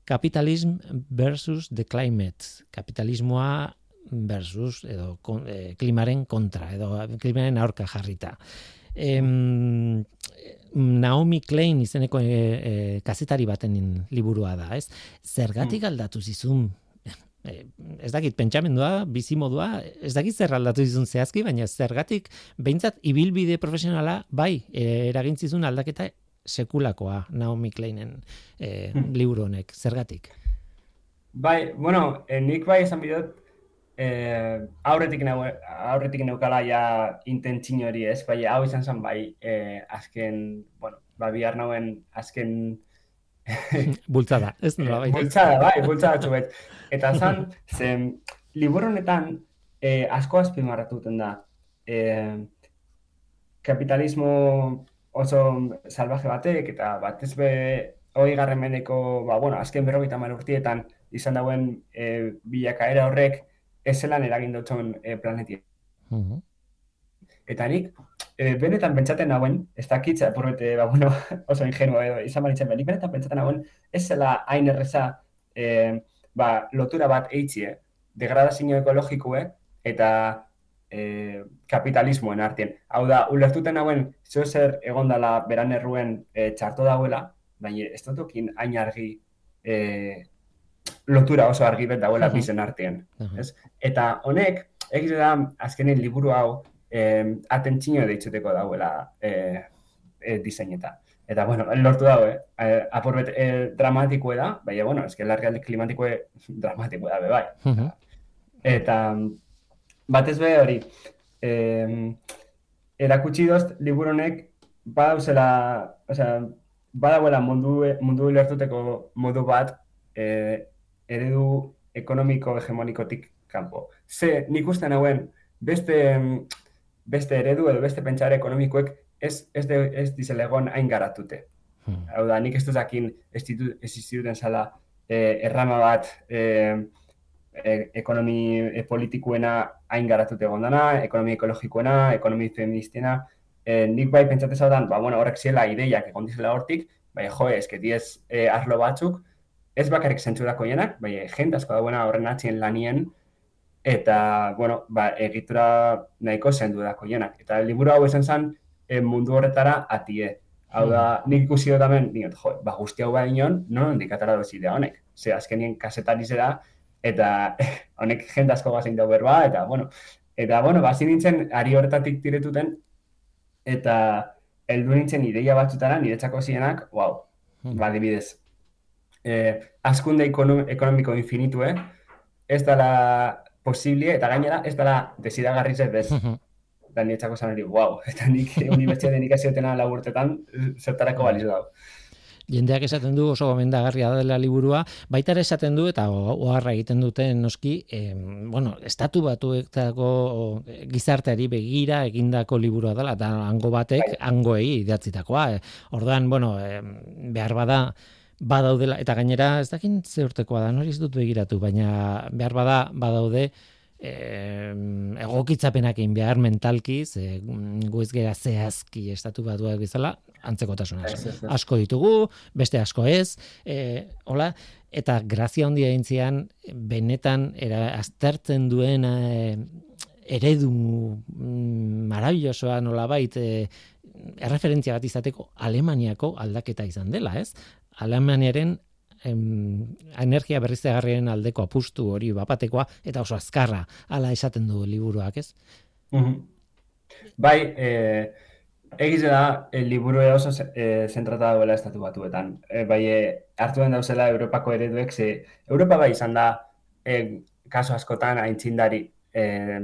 Capitalism versus the Climate. Kapitalismoa versus edo e, klimaren kontra edo klimaren aurka jarrita. Em, Naomi Klein izeneko e, e, kazetari baten liburua da, ez? Zergatik mm. aldatu zizun ez dakit pentsamendua, bizimodua, ez dakit zer aldatu zizun zehazki, baina zergatik behintzat ibilbide profesionala bai e, eragintzizun aldaketa sekulakoa Naomi Kleinen e, liburu honek, zergatik? Bai, bueno, nik bai esan bidot, eh, aurretik neu, aurretik neukala ja intentzin hori ez, bai, hau izan zen bai, eh, azken, bueno, ba, bihar nauen azken... bultzada, ez nola bai. Bultzada, bai, bultzada txubet. Eta zan, zen, liburu honetan eh, asko azpimarratuten da. Eh, kapitalismo oso salvaje batek, eta batez be hoi garren mendeko, ba, bueno, azken berrogeita urtietan izan dauen e, bilakaera horrek, ez zelan eragin dutzen e, eh, planetia. Eta nik, e, benetan pentsaten nagoen, ez dakitza, porrete, ba, bueno, oso ingenua edo, izan baritzen, nik benetan pentsaten nagoen, ez zela hain erreza e, ba, lotura bat eitzie, degradazio ekologikoe, eta e, kapitalismoen artien. Hau da, ulertuten nagoen, zo zer egondala beran erruen e, txarto dauela, baina ez dutukin hain argi e, lotura oso argi bet dagoela bizen artean. Ez? Eta honek, egiz da, azkenen liburu hau, eh, atentzino deitzuteko dauela eh, e, diseineta. Eta, bueno, lortu dago, eh? E, apurbet e, dramatikoe da, baina, bueno, eske larrialdi klimatikoe dramatikoe da, be, bai. Eta, batez be hori, eh, erakutsi dozt, liburu honek, badauzela, osea, badagoela mundu, mundu lertuteko modu bat, eh, eredu ekonomiko hegemonikotik kanpo. Ze, nik uste hauen, beste, beste eredu edo beste pentsare ekonomikoek ez, ez, de, ez dizela egon hain garatute. Hmm. Hau da, nik ez duzakin ez instituten zala eh, errama bat eh, ekonomi e, politikuena hain garatute egon dana, ekonomi ekologikoena, ekonomi feministena, eh, nik bai pentsatez hau ba, bueno, horrek ziela ideiak egon dizela hortik, bai, jo, ez, diez eh, arlo batzuk, ez bakarrik zentzu dako jenak, bai, jent asko dagoena horren atzien lanien, eta, bueno, ba, egitura nahiko zendu dako jenak. Eta liburu hau esan zen, e, mundu horretara atie. Hau da, hmm. nik ikusi dut hemen, niot, jo, ba, guzti hau bai inon, no, indikatara dozi da honek. Ze, azkenien kasetari zera, eta honek jende asko gazein dau berba, eta, bueno, eta, bueno, ba, nintzen, ari horretatik tiretuten, eta heldu nintzen ideia batzutara, niretzako zienak, wow, hmm. ba, dibidez. Eh, askunde ekonomiko infinitu, eh? Ez dala posible, eta gainera, ez dala desidagarriz ez bez. Eta nietzako zan hori, wow, eta nik unibertsiaten ikasioetena laburtetan, zertarako balizu dago. Jendeak esaten du oso gomendagarria dela liburua, baita ere esaten du eta oharra egiten dute noski, eh, bueno, estatu batuetako gizarteari begira egindako liburua dela eta hango batek bai. hangoei idatzitakoa. Eh. Orduan, bueno, eh, behar bada badaudela eta gainera ez dakin ze urtekoa da, nori ez dut begiratu, baina behar bada badaude eh, egokitzapenak egin behar mentalki, ze guiz gera zehazki estatu batuak bezala, antzeko tasuna. Asko ditugu, beste asko ez, eh, hola, eta grazia handia egin benetan era, aztertzen duen eh, eredu mm, marabillosoa nola bait, eh, erreferentzia bat izateko Alemaniako aldaketa izan dela, ez? Alemaniaren em, energia berriztegarrien aldeko apustu hori bapatekoa eta oso azkarra hala esaten du liburuak, ez? Mm Bai, eh, egiz da, el liburu oso eh, zentrata duela estatu batuetan. Eh, bai, eh, hartu den dauzela Europako ereduek, ze Europa bai izan da, eh, kaso askotan aintzindari, eh,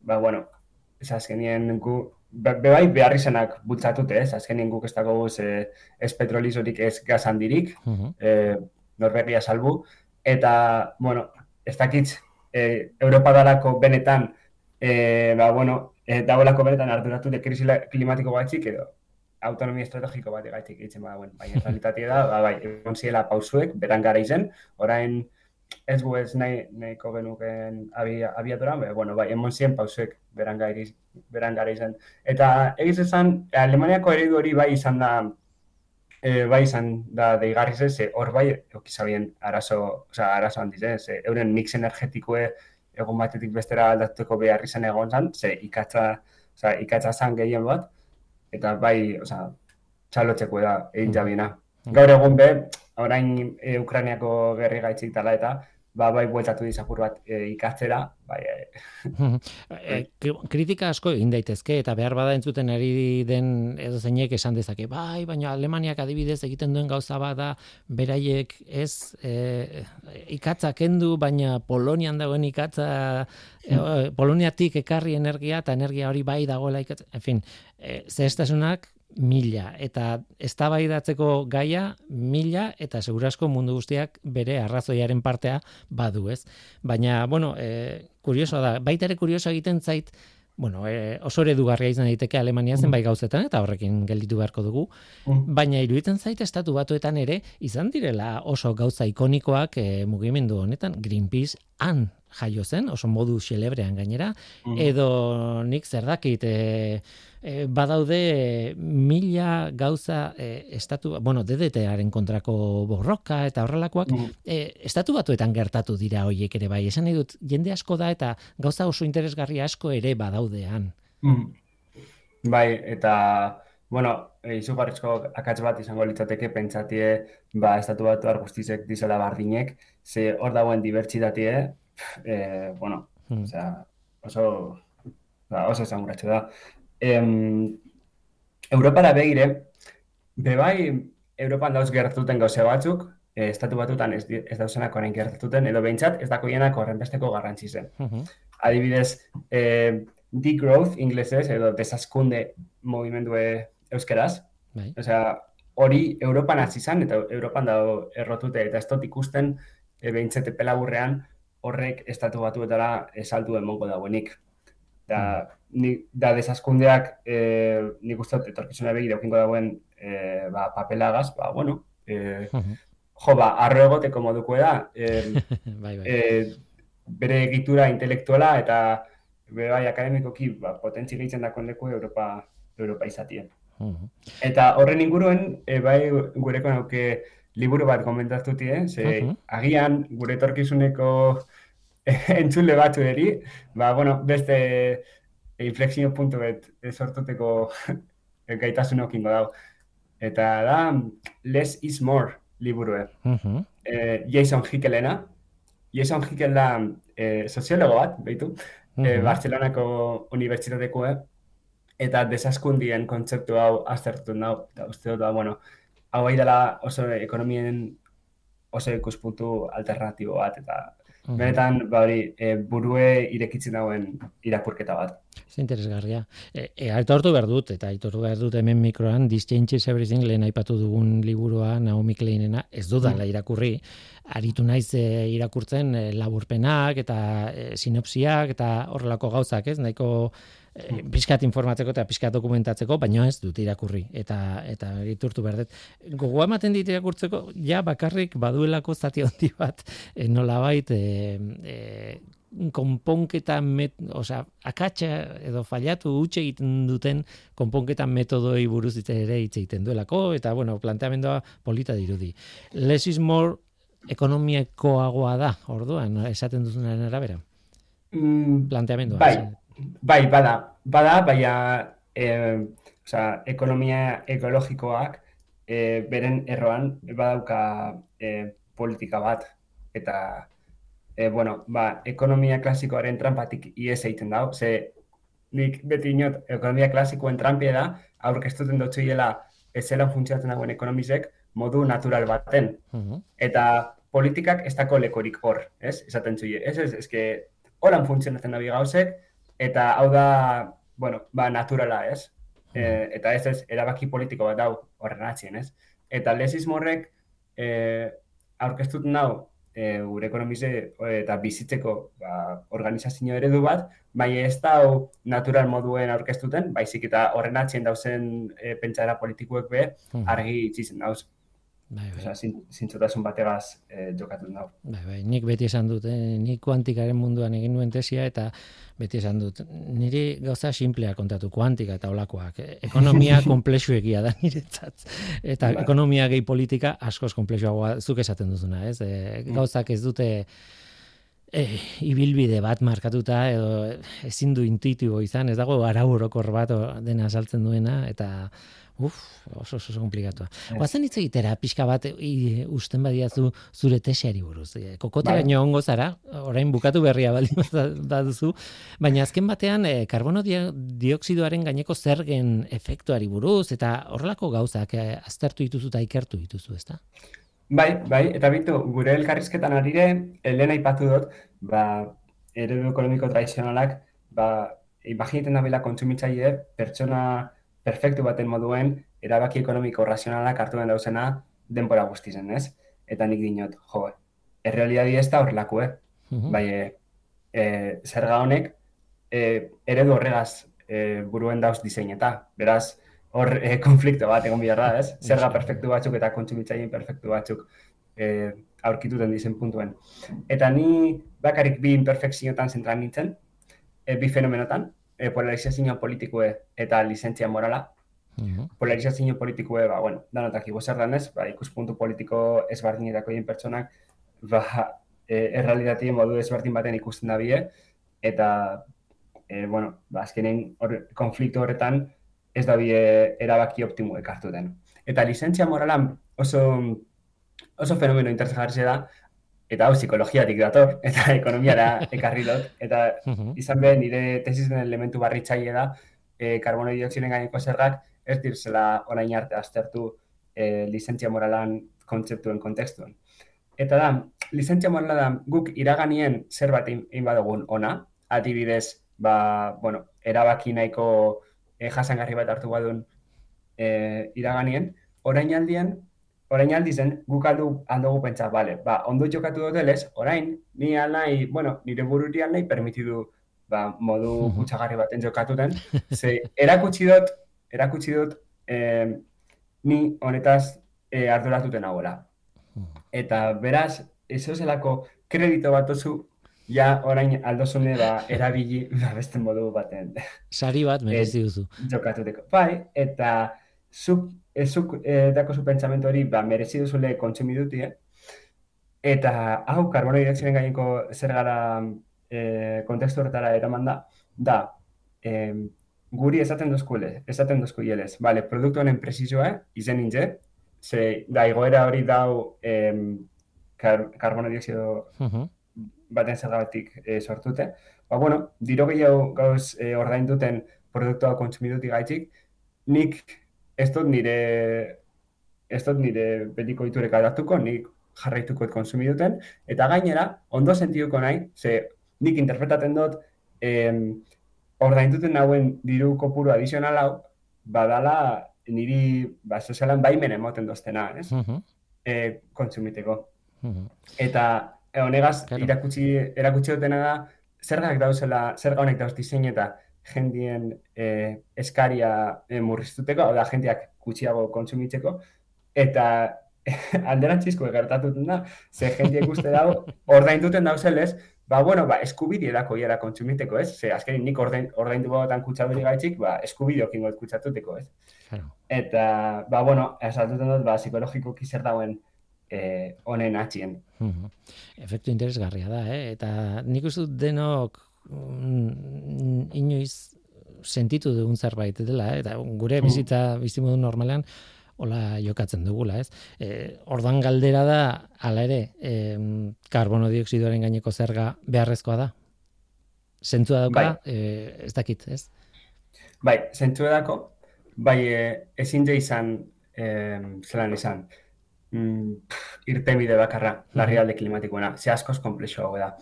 ba, bueno, ez azkenien gu, be bai behar izanak bultzatute, ez? Azkenien guk ez dago ez, ez petrolizorik ez gazandirik, uh -huh. e, Norvegia salbu. Eta, bueno, ez dakitz, e, Europa dalako benetan, e, ba, bueno, e, dagoelako benetan arduratu de krisi klimatiko batzik edo autonomia estrategiko bat egaitik egiten, ba, bueno, baina realitatea da, ba, bai, egon ziela pausuek, beran gara izen, orain, ez gu ez nahi, nahiko genuken abiatura, be, bueno, bai, emon ziren pausuek beran gara izan. Eta egiz esan, Alemaniako eredu hori bai izan da, e, bai izan da deigarri ze, hor bai, okizabien arazo, oza, arazo handiz, ze, euren mix energetikoe egon batetik bestera aldatuko behar izan egon zan, ze ikatza, oza, ikatza zan gehien bat, eta bai, oza, txalotzeko da, egin jabiena. Mm. Gaur egun be, orain e, Ukrainiako gerri gaitzik tala eta, ba, bai bueltatu dizapur bat e, ikatzera, bai, e, kritika asko egin daitezke eta behar bada entzuten ari den edo zeinek esan dezake, bai, baina Alemaniak adibidez egiten duen gauza bada beraiek ez e, ikatza kendu, baina Polonian dagoen ikatza e, Poloniatik ekarri energia eta energia hori bai dagoela ikatza, en fin, e, zehestasunak mila eta eztabaidatzeko gaia mila eta segurasko mundu guztiak bere arrazoiaren partea badu, ez? Baina bueno, eh kuriosoa da, baita ere kurioso egiten zait Bueno, e, oso eredugarria izan daiteke Alemania zen bai gauzetan eta horrekin gelditu beharko dugu. Mm. Baina iruditzen zait estatu batuetan ere izan direla oso gauza ikonikoak e, mugimendu honetan Greenpeace han jaio zen, oso modu xelebrean gainera, mm. edo nik zer dakit, e, e, badaude mila gauza e, estatu, bueno, DDT-aren kontrako borroka eta horrelakoak, mm. e, estatu batuetan gertatu dira hoiek ere bai, esan nahi dut, jende asko da eta gauza oso interesgarri asko ere badaudean. Mm. Bai, eta, bueno, izugarrizko akatz bat izango litzateke pentsatie, ba, estatu batu guztizek dizela bardinek, ze hor dagoen dibertsitatie, e, bueno, mm. osea, oso, ba, oso esan da em, Europara begire, bebai, Europan dauz gertuten gauze batzuk, eh, estatu batutan ez, ez dauzenak orain gertuten, edo behintzat ez dakoienak horrenbesteko garrantzi zen. Mhm. Adibidez, eh, degrowth inglesez, edo desaskunde mogimendue euskeraz, Bai. Osea, hori Europan hasi izan eta Europan dago errotute eta ez dut ikusten e, behintzete pelaburrean horrek estatu batuetara esaldu emongo dagoenik. Da, ni, da desaskundeak e, nik uste etorkizuna begira eukingo dagoen e, ba, papelagaz, ba, bueno, e, jo, ba, arro egoteko moduko da, e, Bai, bai. e, bere egitura intelektuala eta bere bai akademikoki ba, potentzi gehitzen dakoen leku Europa, Europa izatie. Mhm. Eta horren inguruen, e, bai gureko nauke liburu bat komentatutie, ze Mhm. agian gure etorkizuneko entzule batzu eri, ba, bueno, beste inflexio puntu bet sortuteko gaitasun okingo dau. Eta da, less is more liburue. Mhm. E, Jason Hickelena. Jason Hickel da e, soziologo bat, behitu, e, Mhm. Barcelonako unibertsitatekoa, eta desaskundien kontzeptu hau aztertu nau, eta uste dut, da, bueno, hau bai dela oso ekonomien oso ikuspuntu alternatibo bat, eta Mhm. benetan, ba hori, e, burue irekitzen dauen irakurketa bat. Ez interesgarria. E, e, aitortu behar dut, eta aitortu behar dut hemen mikroan, This Changes Everything, lehen aipatu dugun liburua, Naomi Kleinena, ez dudala irakurri, aritu naiz e, irakurtzen e, laburpenak eta e, sinopsiak eta horrelako gauzak, ez? Nahiko e, pixkat informatzeko eta pixkat dokumentatzeko, baina ez dut irakurri. Eta eta iturtu behar dut. Gogoa ematen dit irakurtzeko, ja bakarrik baduelako zati handi bat, e, nolabait, e, e, konponketa met, osea, akatsa edo fallatu utxe egiten duten konponketa metodoi buruz hitz ere hitz egiten duelako eta bueno, planteamendua polita dirudi. Less is more ekonomiekoagoa da, orduan, esaten duzunaren arabera. Mm, Planteamendua. Bai? Bai, bada, bada, baina eh, osea, ekonomia ekologikoak eh, beren erroan badauka eh, politika bat eta eh, bueno, ba, ekonomia klasikoaren trampatik ies egiten dau, ze nik beti inot ekonomia klasikoen trampia da, aurkeztuten dut zuiela ez zelan funtzionatzen dagoen ekonomizek modu natural baten. Mhm. Eta politikak ez dako lekorik hor, ez? Esaten zuie. Ez, ez, ez, que holan funtzionatzen dabi gauzek, eta hau da, bueno, ba, naturala, ez? E, eta ez ez, erabaki politiko bat dau horren atzien, ez? Eta lesismo horrek e, aurkeztuten dau e, gure ekonomize eta bizitzeko ba, organizazio eredu bat, bai ez da hau natural moduen aurkeztuten, baizik eta horren atzien dauzen e, pentsara politikoek be, Mhm. argi itzizen dauz. Bai, bai. Zin, zintzotasun bategaz eh, jokatun dago. Bai, bai, nik beti esan dut, eh? nik kuantikaren munduan egin nuen tesia eta beti esan dut, niri gauza simplea kontatu, kuantika eta olakoak. Ekonomia komplexuegia da niretzat. Eta Bai. ekonomia gehi politika askoz komplexuagoa zuk esaten duzuna, ez? E, gauzak ez dute e, ibilbide bat markatuta edo ezin du intuitibo izan, ez dago arau orokor bat dena saltzen duena eta Uf, oso oso, oso komplikatua. Guazen hitz egitera pixka bat i, usten badiazu zure tesiari buruz. E, Kokoteraino ongo zara, orain bukatu berria baldin baduzu, baina azken batean e, karbono dioxidoaren gaineko zergen efektuari buruz eta horrelako gauzak e, aztertu dituzu eta ikertu dituzu, ezta? Bai, bai, eta bitu, gure elkarrizketan arire, lehen aipatu dut, ba, eredu ekonomiko tradizionalak, ba, imaginaten dabila kontsumitzaile pertsona perfektu baten moduen erabaki ekonomiko razionalak hartu den dauzena denbora guztizen, ez? Eta nik dinot, jo, errealidadi ez da horrelako, eh? Mhm. Bai, e, zerga honek e, eredu horregaz e, buruen dauz diseineta. Beraz, hor e, konflikto bat egon behar da, ez? Zerga perfektu batzuk eta kontsumitzaileen perfektu batzuk e, aurkituten dizen puntuen. Eta ni bakarik bi imperfekziotan zentran nintzen, e, bi fenomenotan, e, polarizazio politikoe eta lizentzia morala. Mhm. Polarizazio politikoe, ba, bueno, danotak zer danez, ba, ikuspuntu politiko ezberdinetako hien pertsonak, ba, e, errealitatien modu ezberdin baten ikusten da bie, eta, e, bueno, ba, azkenen hor, konflikto horretan ez da bie erabaki optimuek hartu den. Eta lizentzia moralan oso, oso fenomeno interesgarria da, eta hau psikologiatik dator, eta ekonomiara ekarri dut, eta izan behar nire tesisen elementu barritzaile da, e, karbono dioksiden gaineko zergak ez dirzela orain arte aztertu e, lizentzia moralan kontzeptuen kontekstuen. Eta da, lizentzia morala da guk iraganien zerbait egin badugun ona, adibidez, ba, bueno, erabaki nahiko e, jasangarri bat hartu badun e, iraganien, orain aldian, orain aldizen, guk aldu, aldugu pentsa, bale, ba, ondo jokatu dotelez, orain, ni alai, bueno, nire bururi alai permitidu ba, modu gutxagarri baten jokatu den, ze erakutsi dut, erakutsi dut, eh, ni honetaz eh, arduratuten nagoela. Eta beraz, eso zelako kredito bat oso, ja orain aldosune da erabili ba, beste modu baten. Sari bat merezi duzu. Jokatuteko. Bai, eta zuk, ezuk e, dako zu hori ba, merezi duzule kontsumiduti, eh? Eta hau, karbono direkzioen gaineko zer gara e, kontekstu horretara eraman da, da, e, guri esaten duzkule, esaten duzku hielez, vale, produktu honen presizioa, izen nintzen, ze da igoera hori dau em, kar, karbono dioxido uh -huh. baten zergatik e, sortute. Ba, bueno, diro gehiago gauz e, ordain duten produktua kontsumidutik gaitxik, nik ez dut nire ez dut nire betiko itureka datuko, nik jarraituko konsumiduten, eta gainera, ondo sentiduko nahi, ze nik interpretaten dut, em, ordainduten nauen diru kopuru adizional hau, badala niri ba, sozialan baimen emoten doztena, ez? Uh -huh. e, kontsumiteko. Eta e, honegaz, claro. irakutsi, erakutsi dutena da, zergak dauzela, zerga honek dauz disein eta jendien e, eskaria e, murriztuteko, da jendiak gutxiago kontsumitzeko, eta alderantzizko egertatuten da, ze jendiek uste dago, ordainduten dauzelez, ba, bueno, ba, eskubide dako iara kontsumiteko, ez? Ze, azkenin nik ordain, ordaindu batan kutsaduri gaitxik, ba, eskubide okin kutsatuteko, ez? Claro. Eta, ba, bueno, esaltuten dut, ba, psikologiko kizer dauen eh, honen atxien. Uh -huh. Efektu interesgarria da, eh? Eta nik uste denok mm, inoiz sentitu dugun zerbait dela, eh? eta gure bizitza bizimodu normalean, hola jokatzen dugula, ez? E, ordan galdera da, hala ere, e, karbono dioksidoaren gaineko zerga beharrezkoa da? Zentua dauka, bai. e, ez dakit, ez? Bai, zentua dako, bai, e, ezin de izan, e, zelan izan, mm, irtenbide bakarra, larri alde klimatikoena, ze askoz komplexo da.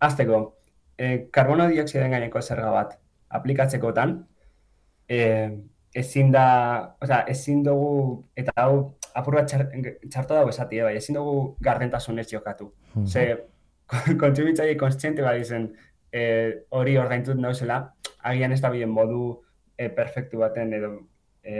Azteko, e, karbono dioksidoaren gaineko zerga bat aplikatzekotan, e, ezin da, oza, ezin dugu, eta hau, apur bat txarto dago esatia, bai, ezin dugu gardentasun ez jokatu. Mm Ze, kontsumitzaile konstiente bai zen, eh, hori ordaintut nauzela, agian ez da bien modu e, perfektu baten edo e,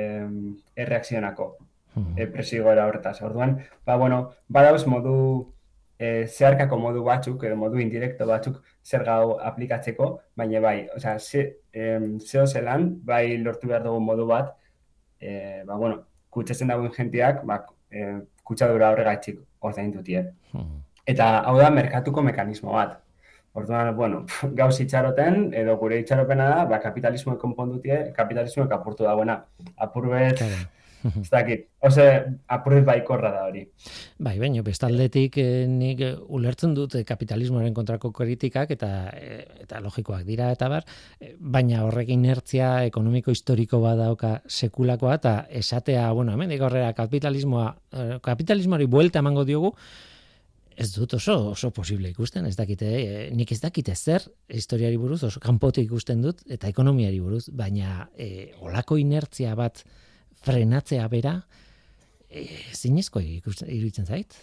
erreakzionako mm -hmm. e, presigora horretaz. Orduan, ba, bueno, badauz modu e, zeharkako modu batzuk, edo modu indirekto batzuk zer gau aplikatzeko, baina bai, osea, ze, zeo zelan, bai lortu behar dugu modu bat, e, ba, bueno, kutsatzen dagoen jentiak, ba, e, kutsadura horregaitzik ordein dutie. Hmm. Eta hau da, merkatuko mekanismo bat. Orduan, bueno, gauz itxaroten, edo gure itxaropena da, ba, kapitalismoek konpondutie, kapitalismoek apurtu dagoena. Apurbet, ez dakit, ose apurret baikorra da hori. Bai, baina bestaldetik eh, nik ulertzen dut eh, kapitalismoaren kontrako kritikak eta eh, eta logikoak dira eta bar, eh, baina horrek inertzia ekonomiko historiko badauka sekulakoa eta esatea, bueno, hemen horrela kapitalismoa, eh, kapitalismoari buelta emango diogu, Ez dut oso oso posible ikusten, ez dakite, eh, nik ez dakite zer historiari buruz, oso kanpotik ikusten dut, eta ekonomiari buruz, baina eh, olako inertzia bat frenatzea bera, e, zinezko iruditzen zait?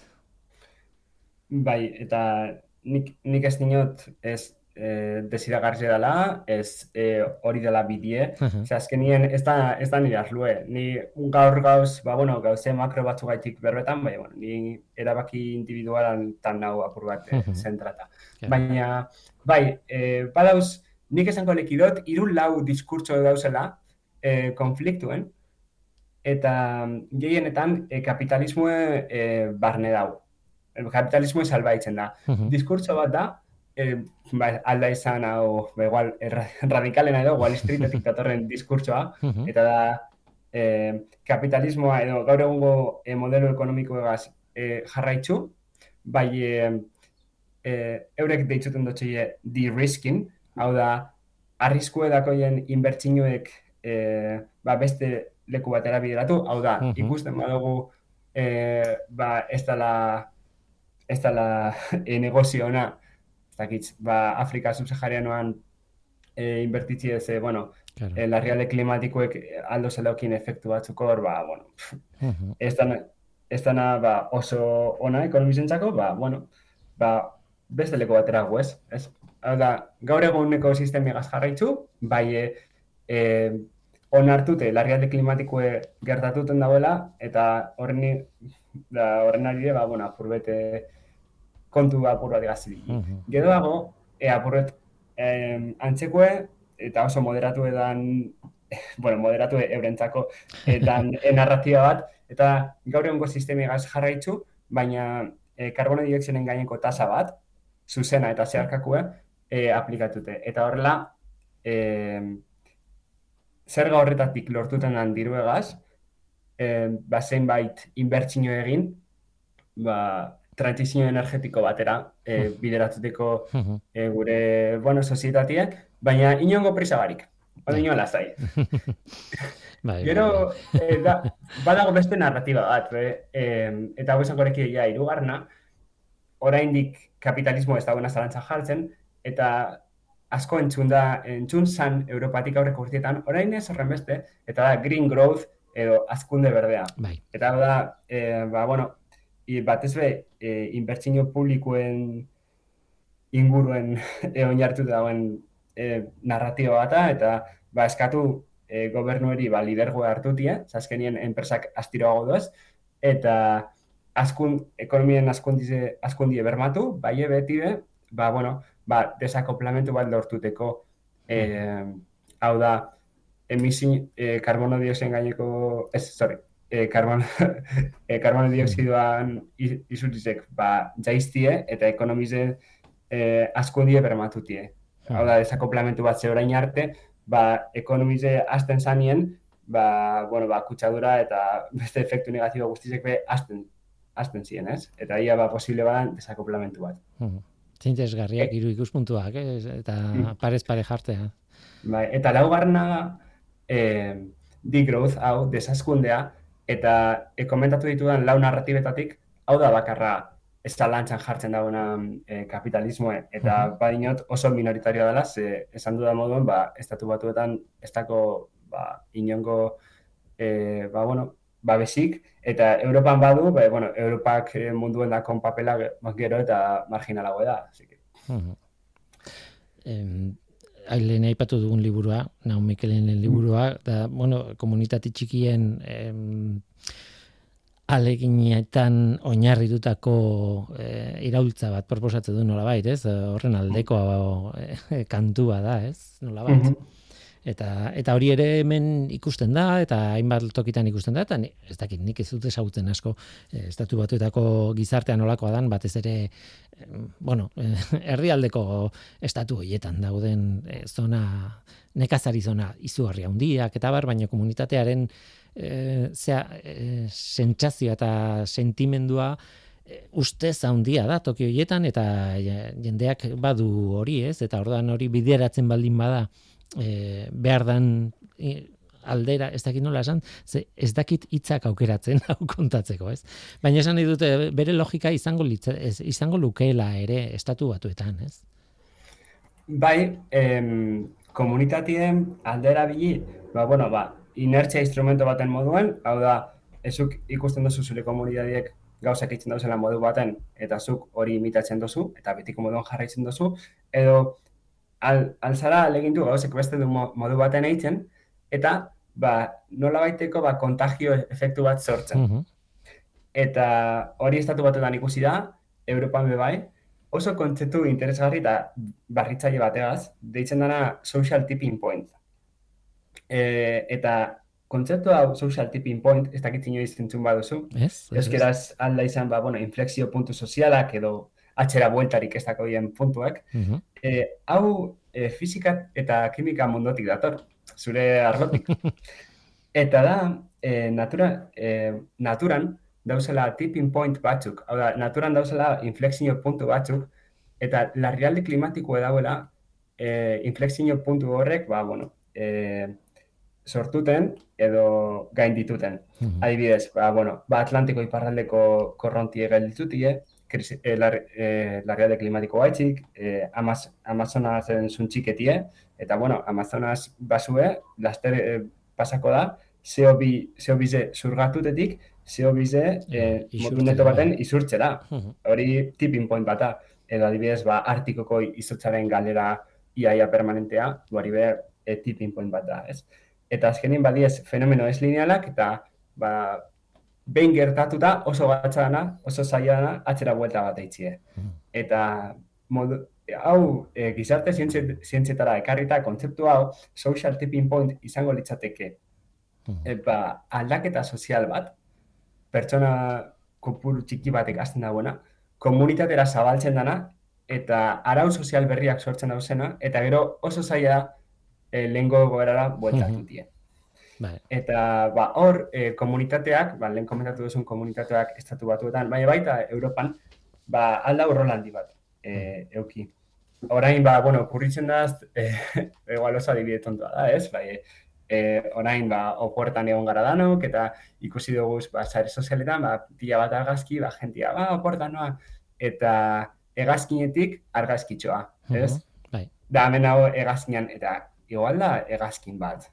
Bai, eta nik, nik ez dinot ez e, desiragarri dela, ez e, hori dela bidie. Uh -huh. azkenien ez da, ez da nire arlue. Ni gaur gauz, ba, bueno, gauze makro batzu gaitik berbetan, bai, bueno, ni erabaki individualan tan nau apur bat uh -huh. zentrata. Baina, bai, e, badauz, nik esango lekidot, irun lau diskurtso dauzela e, konfliktuen, eta mm, gehienetan e, kapitalismoe e, barne dau. El kapitalismo salbaitzen da. Uh Diskurtso bat da, e, ba, alda izan hau, ba, igual, erra, radikalena edo, Wall Streetetik datorren diskurtsoa, eta da, e, kapitalismoa edo gaur egungo e, modelo ekonomiko egaz e, jarraitzu, bai e, e, eurek deitzuten dutxe de-risking, hau da, arriskue dakoien inbertsinuek e, ba, beste leku batera bideratu, hau da, Mhm. ikusten badugu e, ba, ez dela ez dela e, negozio ona, ez dakit, ba, Afrika subsaharianoan e, inbertitzi ez, e, bueno, Claro. e, larrialde klimatikoek aldo zelaukin efektu batzuk hor, ba, bueno, Mhm. ez dana, ez dana ba, oso ona ekonomizentzako, ba, bueno, ba, beste leku batera gu, ez? ez? Hau da, gaur eguneko sistemigaz jarraitzu, bai e, onartute larrialde klimatikoe gertatuten dagoela, eta horren, da, horren ari, ba, bueno, apurbete kontu apur bat gazi. Mhm. Geroago, e, apurbet em, antzekue, eta oso moderatu edan, bueno, moderatu eurentzako, edan e, narratiba bat, eta gaur egungo sistemigaz jarraitzu, baina e, karbono dioxinen gaineko tasa bat, zuzena eta zeharkakue, e, aplikatute. Eta horrela, e, zerga horretatik lortuten dan diruegaz, e, ba, zenbait inbertsio egin, ba, transizio energetiko batera e, bideratuteko Mhm. e, gure, bueno, sozietatiak, baina inongo prisa barik. Oda inoan lasai. Bai, Gero, e, da, badago beste narratiba bat, be, e, eta hau esan goreki ja, irugarna, oraindik kapitalismo ez dagoena zalantza jartzen, eta asko entzun da, entzun zan Europatik aurreko urtietan, orain ez horren beste, eta da green growth edo azkunde berdea. Bai. Eta da, e, ba, bueno, i, batez be, e, inbertsio publikoen inguruen e, oinartu dagoen e, narratiba bata, eta ba, eskatu e, gobernueri ba, lidergoa hartutia, zaskenien enpresak astiroago doaz, eta askun, ekonomien askundize, askundie bermatu, bai beti be, ba, bueno, ba, desakoplamentu bat lortuteko, e, hau da, emisi, e, karbono dioxiden gaineko, ez, sorry, e, karbono, e, karbono dioxidoan iz- isurtzek, ba, jaiztie, eta ekonomize e, askundie bermatutie. Hau da, desakoplamentu bat ze orain arte, ba, ekonomize hasten zanien, ba, bueno, ba, kutsadura eta beste efektu negatibo guztizek be hasten, hasten ziren, ez? Eta ia ba, posible badan desakoplamentu bat. Mhm. Zintesgarriak hiru ikuspuntuak, eh? eta Mm. parez pare jartzea. Bai, eta laugarna da, eh, degrowth, hau, desaskundea, eta e, komentatu ditudan lau narratibetatik, hau da bakarra ez da jartzen dagoena e, kapitalismoe, eta Mhm. badinot oso minoritarioa dela, ze esan dudan moduan, ba, estatu batuetan ez dako, ba, inongo, e, ba, bueno, babesik, eta Europan badu, ba, bueno, Europak eh, munduen dakon papela ge- gero eta marginalago da, así que. Mhm. Em, lehen aipatu dugun liburua, Naum Mikelenen liburua, da, bueno, komunitate txikien em, aleginetan oinarritutako e, iraultza bat proposatzen du nolabait, ez? Horren aldeko e, kantua da, ez? Nolabait. Mhm. Eta, eta hori ere hemen ikusten da, eta hainbat tokitan ikusten da, eta ez dakit nik ez dut ezagutzen asko eh, estatu batuetako gizartean nolakoa dan, batez ere, bueno, herrialdeko estatu horietan dauden eh, zona, nekazari zona izugarri handiak, eta bar, baina komunitatearen eh, zea, eh, sentsazioa eta sentimendua ustez handia da toki horietan eta jendeak badu hori ez? Eta orduan hori bideratzen baldin bada e, behar dan e, aldera, ez dakit nola esan, ze ez dakit hitzak aukeratzen hau kontatzeko, ez? Baina esan nahi dute bere logika izango litza, ez, izango lukeela ere estatu batuetan, ez? Bai, em, komunitatien aldera bili, ba, bueno, ba, inertzia instrumento baten moduan, hau da, ezuk ikusten duzu zure komunitateek gauzak itzen dauzela modu baten, eta zuk hori imitatzen duzu, eta betiko moduan jarraitzen duzu, edo al, alzara alegindu gauzek beste du mo- modu baten eitzen, eta ba, nola baiteko ba, kontagio efektu bat sortzen. Mhm. Eta hori estatu batetan ikusi da, Europan be bai, oso kontzeptu interesgarri eta barritzaile bategaz, deitzen dana social tipping point. E, eta kontzeptu hau social tipping point, ez dakit inoiz entzun baduzu, Ez? Euskeraz alda izan, ba, bueno, inflexio puntu sozialak edo atxera bueltarik ez dako dien puntuak. Mhm. E, hau e, fisika eta kimika mundotik dator, zure arlotik. Eta da, e, natura, e, naturan dauzela tipping point batzuk, hau da, naturan dauzela inflexio puntu batzuk, eta larrialdi klimatikoa dauela e, inflexio puntu horrek, ba, bueno, e, sortuten edo gain dituten. Mhm. Adibidez, ba, bueno, ba Atlantiko iparraldeko korrontie gailitutie, krisi, e, lar, e, larrialde klimatiko gaitxik, e, Amaz, Amazonasen zuntxiketie, eta bueno, Amazonas basue, laster e, pasako da, CO2, CO2 zurgatutetik, CO2 e, Isurtzera. modu neto baten izurtzera. Hori tipping point bata, edo adibidez, ba, Artikoko izotzaren galera iaia permanentea, du hori be, e, tipping point bat da, ez? Eta azkenin badiez fenomeno ez linealak, eta ba, behin gertatuta oso gatza dana, oso zaila dana, atzera buelta bat eitzie. Mhm. Eta modu, hau e, gizarte zientzi- zientzietara ekarrita kontzeptu hau social tipping point izango litzateke Mhm. e, ba, aldaketa sozial bat, pertsona kopuru txiki batek hasten dagoena, komunitatera zabaltzen dana, eta arau sozial berriak sortzen dauzena, eta gero oso zaila da e, lehengo goberara bueltatutie. Bai. Eta ba, hor, e, komunitateak, ba, lehen komentatu duzun komunitateak estatu batuetan, baina baita Europan, ba, alda urrola handi bat e, euki. Orain, ba, bueno, kurritzen da, e, igual oso adibide tontoa da, ez? Bai, e, orain, ba, opuertan egon gara danok, eta ikusi dugu, ba, sare sozialetan, ba, pila bat argazki, ba, jentia, ba, opuertan noa, eta hegazkinetik argazkitxoa, ez? Mhm. Bai. Da, hemen hau hegazkinan, eta igual da hegazkin bat,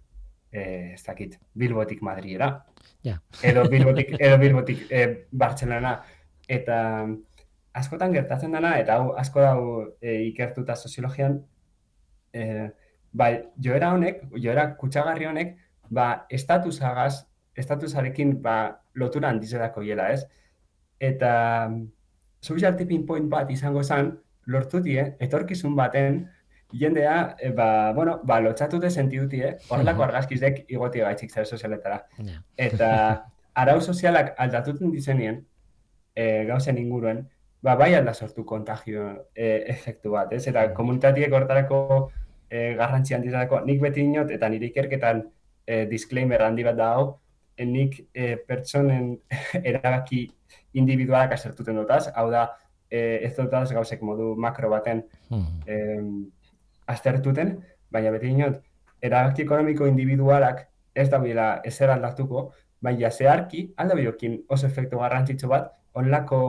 eh, ez dakit, Bilbotik Madriera. Ja. Edo Bilbotik, edo Bilbotik eh, Bartzelona. Eta askotan gertatzen dena, eta hau asko dau eh, ikertuta soziologian, eh, bai, joera honek, joera kutsagarri honek, ba, estatusagaz, estatusarekin ba, lotura handizedako hiela, ez? Eta social tipping point bat izango zen, lortu die, etorkizun baten, jendea, e, ba, bueno, ba, lotxatute sentidutie, horrelako argazkizek igoti gaitzik zer sozialetara. Ja. Eta arau sozialak aldatuten dizenien, e, gauzen inguruen, ba, bai alda sortu kontagio e, efektu bat, ez? Eta komunitatiek hortarako e, garrantzi handizatako, nik beti inot, eta nire ikerketan e, disclaimer handi bat da hau, e, nik e, pertsonen erabaki individualak asertuten dutaz, hau da, e, ez dutaz gauzek modu makro baten Mhm. em, aztertuten, baina beti inot, erabaki ekonomiko individualak ez da bila ezer aldatuko, baina zeharki aldabiokin oso efektu garrantzitsu bat, onlako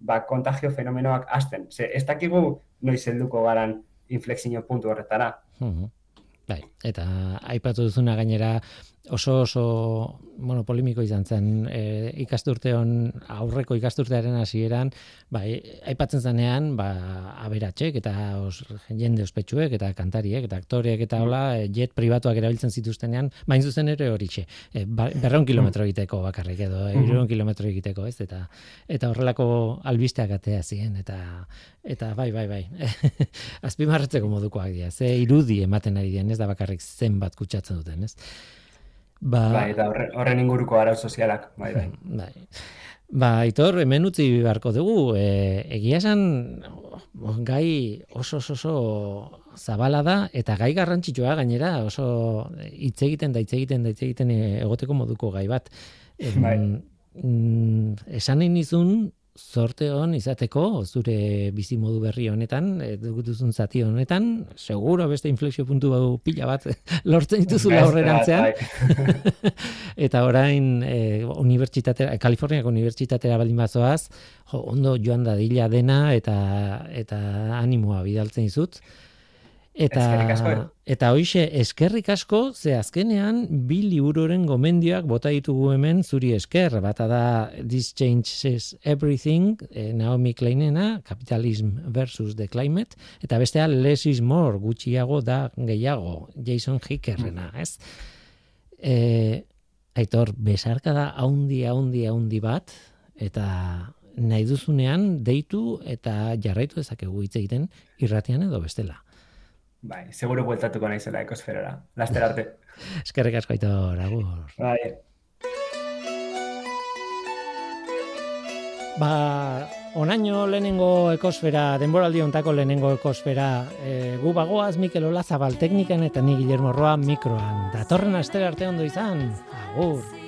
ba, kontagio fenomenoak hasten. Ze, ez dakigu noiz helduko garan inflexio puntu horretara. Mhm. Bai, eta aipatu duzuna gainera oso oso bueno, polimiko izan zen e, ikasturteon aurreko ikasturtearen hasieran, bai, aipatzen zanean, ba, aberatxek eta os, jende ospetsuek eta kantariek eta aktoreek eta hola e, jet pribatuak erabiltzen zituztenean, bain zuzen ere horixe, e, ba, berreun kilometro egiteko bakarrik edo, e, kilometro egiteko, ez? Eta eta horrelako albisteak atea ziren eta eta bai, bai, bai. Azpimarratzeko modukoak dira. Ze irudi ematen ari diren, ez da bakarrik zenbat kutsatzen duten, ez? Ba, Bai, eta horren, horren inguruko arau sozialak, bai, bai. bai. Ba, Aitor, hemen utzi beharko dugu, e, egia esan gai oso oso, oso zabala da eta gai garrantzitsua gainera oso hitz egiten da hitz egiten da hitz egiten egoteko moduko gai bat. Bai. mm, esan nizun zorte hon izateko zure bizi modu berri honetan, e, duzun zati honetan, seguro beste inflexio puntu bau pila bat lortzen dituzula aurrerantzean. bai. Eta orain e, unibertsitatera, Kaliforniako unibertsitatera baldin bazoaz, jo, ondo joan dadila dena eta eta animoa bidaltzen dizut. Eta eta hoixe eskerrik asko ze azkenean bi libururen gomendioak bota ditugu hemen zuri esker. Bata da This Changes Everything, eh, Naomi Kleinena, Capitalism versus the Climate, eta bestea Less is More, gutxiago da gehiago, Jason Hickerrena, ez? E, aitor, besarka da haundi, haundi, haundi bat, eta nahi duzunean deitu eta jarraitu dezakegu hitz egiten irratian edo bestela. Bai, seguro bueltatuko naizela ekosferara. Laster arte. Eskerrik asko aitor, agur. Bai. Ba, onaino lehenengo ekosfera, denboraldi ontako lehenengo ekosfera, e, gu bagoaz Mikel Olazabal teknikan eta ni Guillermo Roa mikroan. Datorren astera arte ondo izan, agur.